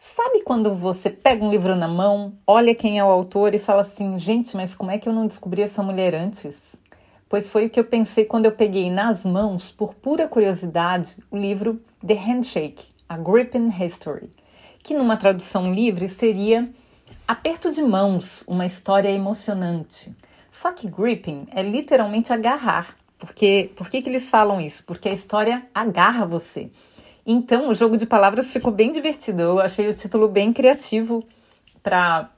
Sabe quando você pega um livro na mão, olha quem é o autor e fala assim: gente, mas como é que eu não descobri essa mulher antes? Pois foi o que eu pensei quando eu peguei nas mãos, por pura curiosidade, o livro The Handshake, A Gripping History, que numa tradução livre seria Aperto de Mãos, uma história emocionante. Só que gripping é literalmente agarrar. Porque, por que, que eles falam isso? Porque a história agarra você. Então, o jogo de palavras ficou bem divertido. Eu achei o título bem criativo para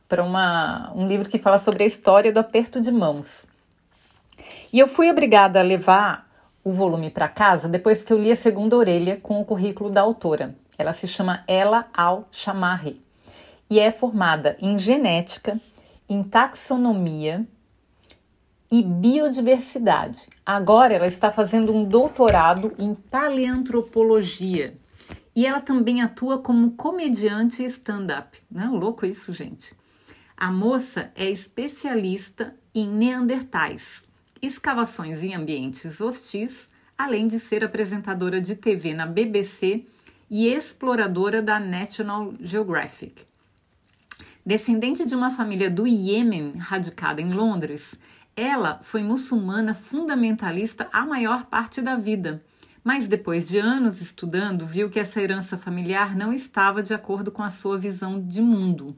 um livro que fala sobre a história do aperto de mãos. E eu fui obrigada a levar o volume para casa depois que eu li a segunda orelha com o currículo da autora. Ela se chama Ela Al-Shamarri e é formada em genética, em taxonomia e biodiversidade. Agora ela está fazendo um doutorado em paleantropologia e ela também atua como comediante stand-up. Não é louco isso, gente? A moça é especialista em neandertais, escavações em ambientes hostis, além de ser apresentadora de TV na BBC e exploradora da National Geographic. Descendente de uma família do Iêmen radicada em Londres, ela foi muçulmana fundamentalista a maior parte da vida mas depois de anos estudando, viu que essa herança familiar não estava de acordo com a sua visão de mundo.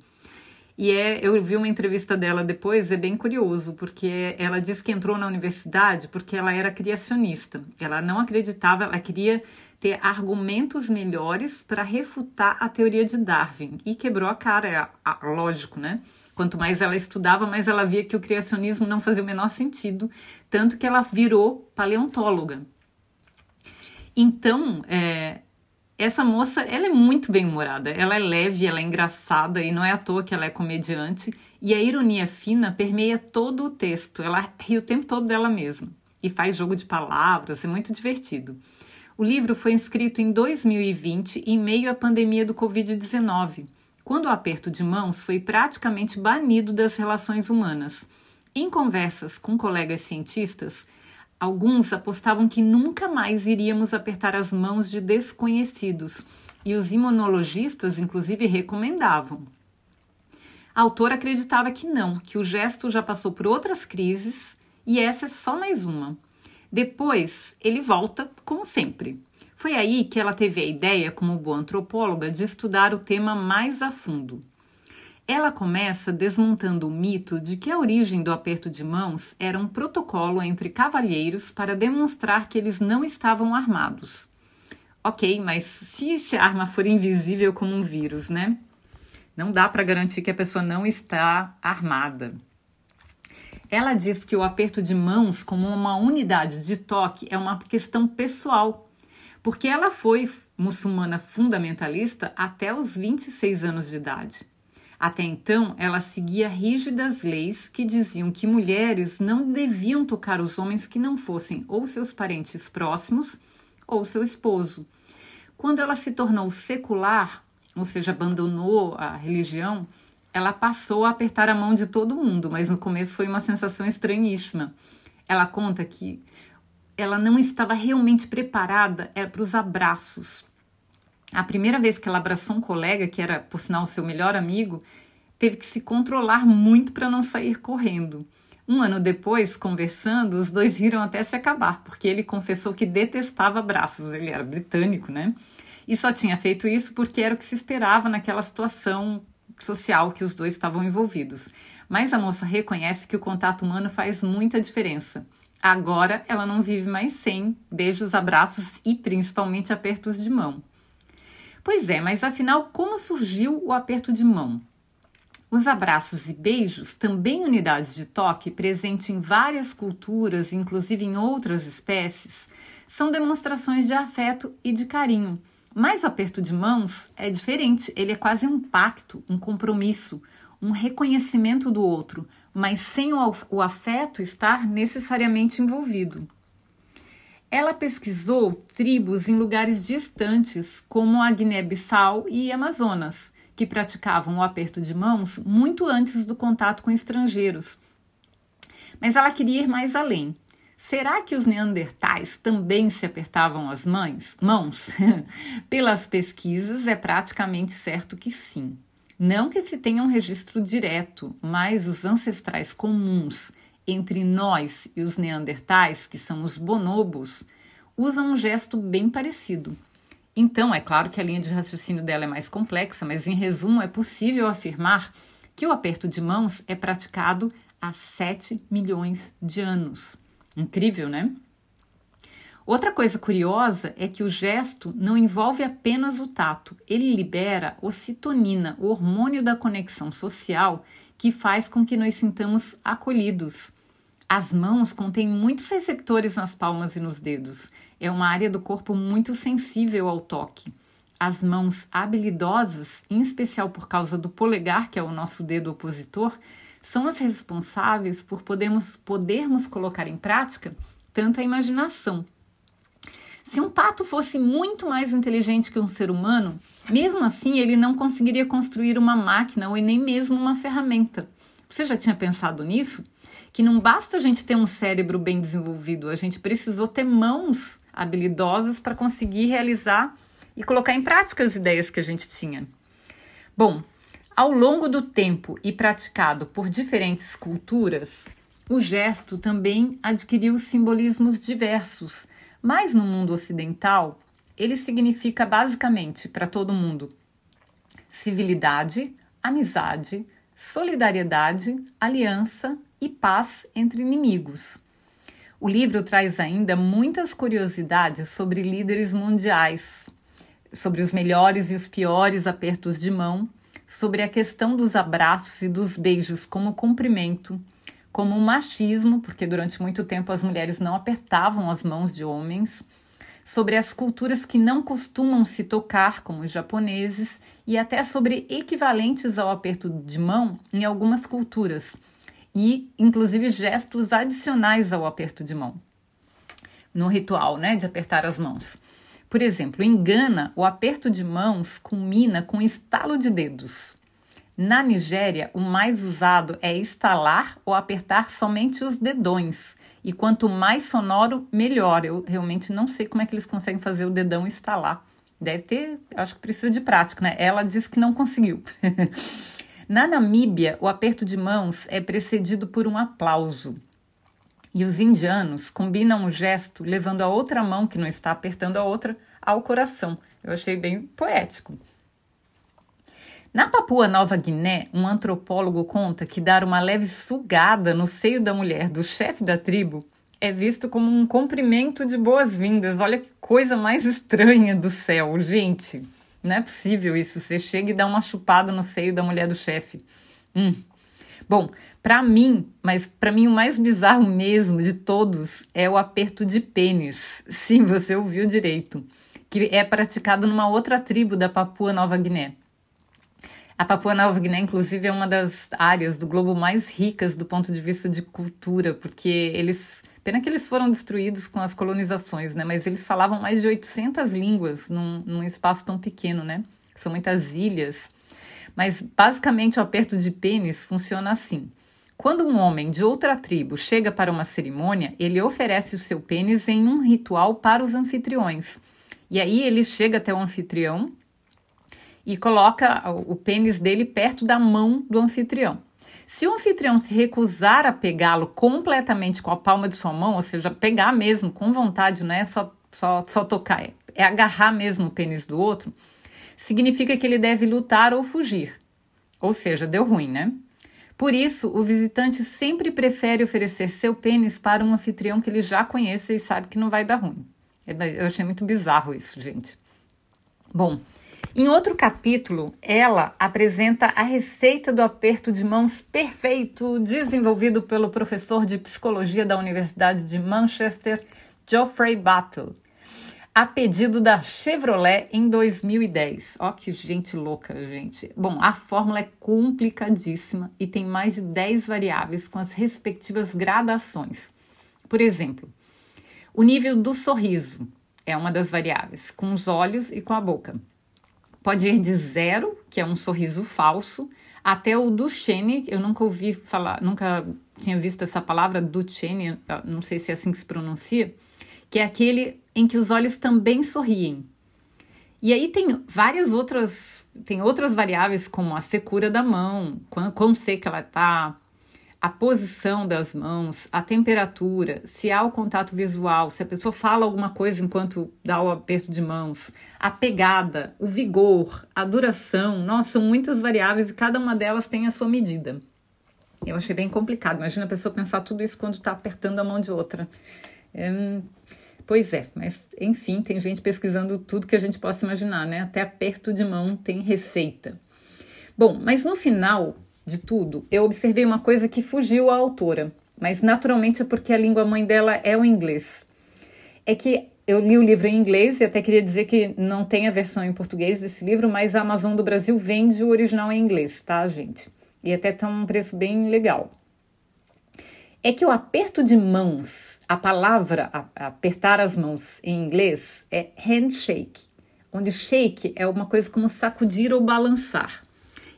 E é, eu vi uma entrevista dela depois, é bem curioso, porque ela diz que entrou na universidade porque ela era criacionista. Ela não acreditava, ela queria ter argumentos melhores para refutar a teoria de Darwin e quebrou a cara, é, lógico, né? Quanto mais ela estudava, mais ela via que o criacionismo não fazia o menor sentido, tanto que ela virou paleontóloga. Então, é, essa moça, ela é muito bem-humorada, ela é leve, ela é engraçada e não é à toa que ela é comediante. E a ironia fina permeia todo o texto, ela ri o tempo todo dela mesma e faz jogo de palavras, é muito divertido. O livro foi escrito em 2020, em meio à pandemia do Covid-19, quando o aperto de mãos foi praticamente banido das relações humanas. Em conversas com colegas cientistas, Alguns apostavam que nunca mais iríamos apertar as mãos de desconhecidos, e os imunologistas, inclusive, recomendavam. A autora acreditava que não, que o gesto já passou por outras crises e essa é só mais uma. Depois, ele volta, como sempre. Foi aí que ela teve a ideia, como boa antropóloga, de estudar o tema mais a fundo. Ela começa desmontando o mito de que a origem do aperto de mãos era um protocolo entre cavalheiros para demonstrar que eles não estavam armados. Ok, mas se, se a arma for invisível como um vírus, né? Não dá para garantir que a pessoa não está armada. Ela diz que o aperto de mãos, como uma unidade de toque, é uma questão pessoal, porque ela foi muçulmana fundamentalista até os 26 anos de idade. Até então, ela seguia rígidas leis que diziam que mulheres não deviam tocar os homens que não fossem ou seus parentes próximos ou seu esposo. Quando ela se tornou secular, ou seja, abandonou a religião, ela passou a apertar a mão de todo mundo, mas no começo foi uma sensação estranhíssima. Ela conta que ela não estava realmente preparada é, para os abraços, a primeira vez que ela abraçou um colega, que era, por sinal, seu melhor amigo, teve que se controlar muito para não sair correndo. Um ano depois, conversando, os dois riram até se acabar, porque ele confessou que detestava abraços. Ele era britânico, né? E só tinha feito isso porque era o que se esperava naquela situação social que os dois estavam envolvidos. Mas a moça reconhece que o contato humano faz muita diferença. Agora ela não vive mais sem beijos, abraços e principalmente apertos de mão. Pois é, mas afinal, como surgiu o aperto de mão? Os abraços e beijos, também unidades de toque, presente em várias culturas, inclusive em outras espécies, são demonstrações de afeto e de carinho. Mas o aperto de mãos é diferente, ele é quase um pacto, um compromisso, um reconhecimento do outro, mas sem o afeto estar necessariamente envolvido. Ela pesquisou tribos em lugares distantes, como a Guiné-Bissau e Amazonas, que praticavam o aperto de mãos muito antes do contato com estrangeiros. Mas ela queria ir mais além. Será que os neandertais também se apertavam as mães, mãos? Pelas pesquisas, é praticamente certo que sim. Não que se tenha um registro direto, mas os ancestrais comuns entre nós e os neandertais, que são os bonobos, usam um gesto bem parecido. Então, é claro que a linha de raciocínio dela é mais complexa, mas em resumo, é possível afirmar que o aperto de mãos é praticado há 7 milhões de anos. Incrível, né? Outra coisa curiosa é que o gesto não envolve apenas o tato, ele libera ocitonina, o hormônio da conexão social que faz com que nós sintamos acolhidos. As mãos contêm muitos receptores nas palmas e nos dedos. É uma área do corpo muito sensível ao toque. As mãos habilidosas, em especial por causa do polegar, que é o nosso dedo opositor, são as responsáveis por podermos, podermos colocar em prática tanta imaginação. Se um pato fosse muito mais inteligente que um ser humano, mesmo assim ele não conseguiria construir uma máquina ou nem mesmo uma ferramenta. Você já tinha pensado nisso? Que não basta a gente ter um cérebro bem desenvolvido, a gente precisou ter mãos habilidosas para conseguir realizar e colocar em prática as ideias que a gente tinha. Bom, ao longo do tempo e praticado por diferentes culturas, o gesto também adquiriu simbolismos diversos, mas no mundo ocidental, ele significa basicamente para todo mundo civilidade, amizade, solidariedade, aliança e paz entre inimigos. O livro traz ainda muitas curiosidades sobre líderes mundiais, sobre os melhores e os piores apertos de mão sobre a questão dos abraços e dos beijos como cumprimento, como um machismo, porque durante muito tempo as mulheres não apertavam as mãos de homens, sobre as culturas que não costumam se tocar, como os japoneses, e até sobre equivalentes ao aperto de mão em algumas culturas, e inclusive gestos adicionais ao aperto de mão, no ritual né, de apertar as mãos. Por exemplo, em Gana, o aperto de mãos culmina com estalo de dedos. Na Nigéria, o mais usado é estalar ou apertar somente os dedões. E quanto mais sonoro, melhor. Eu realmente não sei como é que eles conseguem fazer o dedão estalar. Deve ter, acho que precisa de prática, né? Ela disse que não conseguiu. Na Namíbia, o aperto de mãos é precedido por um aplauso. E os indianos combinam o gesto levando a outra mão, que não está apertando a outra, ao coração. Eu achei bem poético. Na Papua Nova Guiné, um antropólogo conta que dar uma leve sugada no seio da mulher do chefe da tribo é visto como um cumprimento de boas-vindas. Olha que coisa mais estranha do céu, gente. Não é possível isso. Você chega e dá uma chupada no seio da mulher do chefe. Hum, Bom, para mim, mas para mim o mais bizarro mesmo de todos é o aperto de pênis. Sim, você ouviu direito, que é praticado numa outra tribo da Papua Nova Guiné. A Papua Nova Guiné, inclusive, é uma das áreas do globo mais ricas do ponto de vista de cultura, porque eles. Pena que eles foram destruídos com as colonizações, né? Mas eles falavam mais de 800 línguas num, num espaço tão pequeno, né? São muitas ilhas. Mas basicamente o aperto de pênis funciona assim. Quando um homem de outra tribo chega para uma cerimônia, ele oferece o seu pênis em um ritual para os anfitriões. E aí ele chega até o anfitrião e coloca o pênis dele perto da mão do anfitrião. Se o anfitrião se recusar a pegá-lo completamente com a palma de sua mão, ou seja, pegar mesmo com vontade, não é só, só, só tocar, é, é agarrar mesmo o pênis do outro, significa que ele deve lutar ou fugir. Ou seja, deu ruim, né? Por isso, o visitante sempre prefere oferecer seu pênis para um anfitrião que ele já conhece e sabe que não vai dar ruim. Eu achei muito bizarro isso, gente. Bom, em outro capítulo, ela apresenta a receita do aperto de mãos perfeito, desenvolvido pelo professor de psicologia da Universidade de Manchester, Geoffrey Battle. a pedido da Chevrolet em 2010. Ó, que gente louca, gente. Bom, a fórmula é complicadíssima e tem mais de 10 variáveis com as respectivas gradações. Por exemplo, o nível do sorriso é uma das variáveis, com os olhos e com a boca. Pode ir de zero, que é um sorriso falso, até o Duchenne, eu nunca ouvi falar, nunca tinha visto essa palavra Duchenne, não sei se é assim que se pronuncia, que é aquele em que os olhos também sorriem. E aí tem várias outras, tem outras variáveis como a secura da mão, quão, quão seca ela está, a posição das mãos, a temperatura, se há o contato visual, se a pessoa fala alguma coisa enquanto dá o aperto de mãos, a pegada, o vigor, a duração. Nossa, são muitas variáveis e cada uma delas tem a sua medida. Eu achei bem complicado. Imagina a pessoa pensar tudo isso quando está apertando a mão de outra. É, pois é, mas enfim, tem gente pesquisando tudo que a gente possa imaginar, né? Até aperto de mão tem receita. Bom, mas no final de tudo, eu observei uma coisa que fugiu à autora, mas naturalmente é porque a língua mãe dela é o inglês. É que eu li o livro em inglês e até queria dizer que não tem a versão em português desse livro, mas a Amazon do Brasil vende o original em inglês, tá, gente? E até tá um preço bem legal. É que o aperto de mãos, a palavra a, apertar as mãos em inglês é handshake, onde shake é uma coisa como sacudir ou balançar.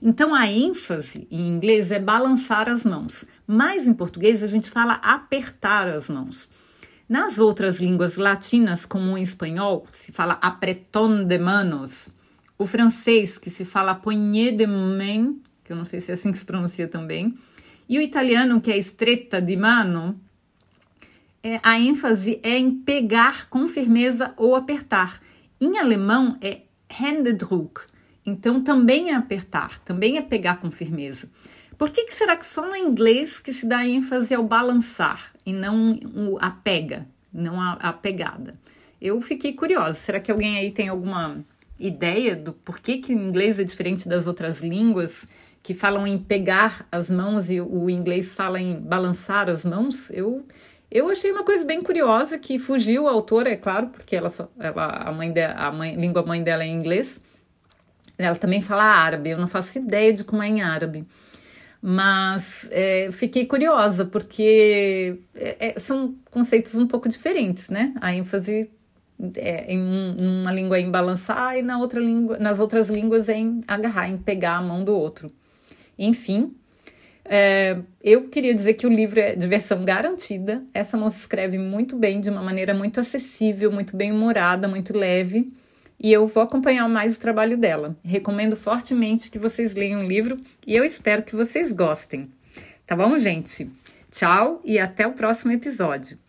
Então a ênfase em inglês é balançar as mãos, mas em português a gente fala apertar as mãos. Nas outras línguas latinas, como o espanhol, se fala apretón de manos. O francês, que se fala poignée de main, que eu não sei se é assim que se pronuncia também. E o italiano, que é estretta de mano, é, a ênfase é em pegar com firmeza ou apertar. Em alemão é Händedruck, então também é apertar, também é pegar com firmeza. Por que, que será que só no inglês que se dá ênfase ao balançar e não a pega, não a, a pegada? Eu fiquei curiosa. Será que alguém aí tem alguma ideia do porquê que o inglês é diferente das outras línguas que falam em pegar as mãos e o inglês fala em balançar as mãos? Eu eu achei uma coisa bem curiosa que fugiu a autora, é claro, porque ela, só, ela a mãe de, a mãe, língua mãe dela é inglês ela também fala árabe, eu não faço ideia de como é em árabe. Mas é, fiquei curiosa, porque é, é, são conceitos um pouco diferentes, né? A ênfase é, em uma língua é em balançar e na outra língua, nas outras línguas é em agarrar, em pegar a mão do outro. Enfim, é, eu queria dizer que o livro é de versão garantida. Essa moça escreve muito bem, de uma maneira muito acessível, muito bem humorada, muito leve e eu vou acompanhar mais o trabalho dela. Recomendo fortemente que vocês leiam o livro e eu espero que vocês gostem. Tá bom, gente? Tchau e até o próximo episódio.